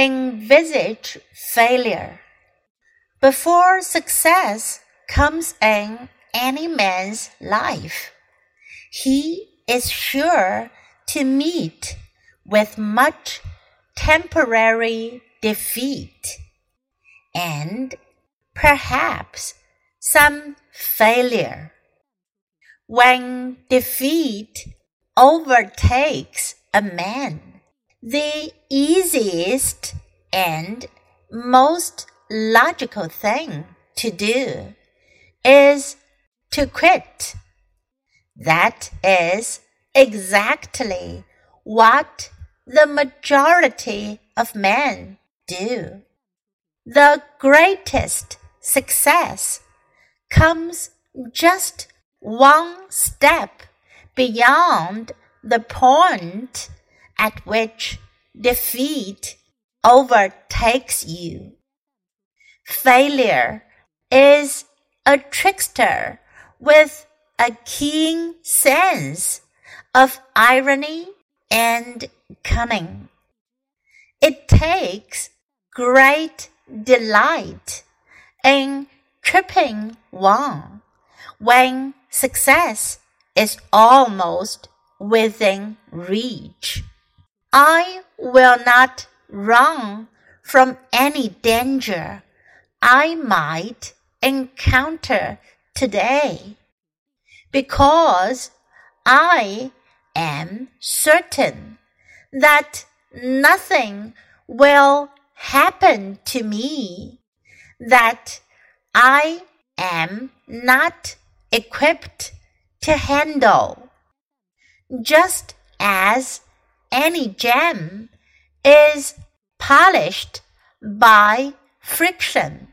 envisage failure. Before success comes in any man's life, he is sure to meet with much temporary defeat and perhaps some failure. When defeat overtakes a man, the easiest and most logical thing to do is to quit. That is exactly what the majority of men do. The greatest success comes just one step beyond the point at which defeat overtakes you. Failure is a trickster with a keen sense of irony and cunning. It takes great delight in tripping one when success is almost within reach. I will not run from any danger. I might encounter today. Because I am certain that nothing will happen to me. That I am not equipped to handle. Just as any gem is polished by friction.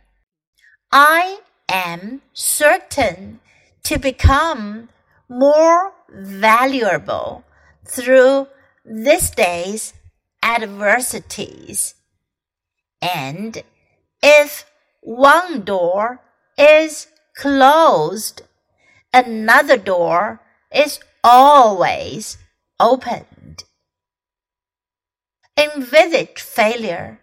I am certain to become more valuable through this day's adversities. And if one door is closed, another door is always open envisage failure.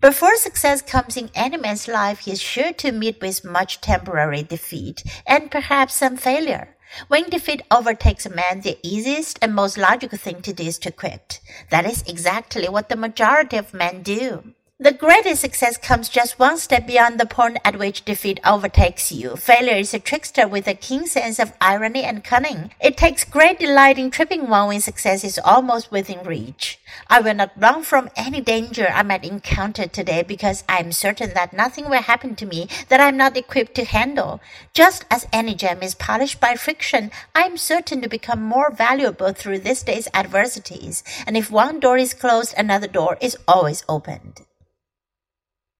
Before success comes in any man's life, he is sure to meet with much temporary defeat and perhaps some failure. When defeat overtakes a man, the easiest and most logical thing to do is to quit. That is exactly what the majority of men do. The greatest success comes just one step beyond the point at which defeat overtakes you. Failure is a trickster with a keen sense of irony and cunning. It takes great delight in tripping one when success is almost within reach. I will not run from any danger I might encounter today because I am certain that nothing will happen to me that I am not equipped to handle. Just as any gem is polished by friction, I am certain to become more valuable through this day's adversities. And if one door is closed, another door is always opened.